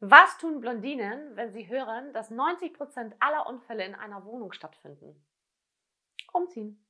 Was tun Blondinen, wenn sie hören, dass 90% aller Unfälle in einer Wohnung stattfinden? Umziehen.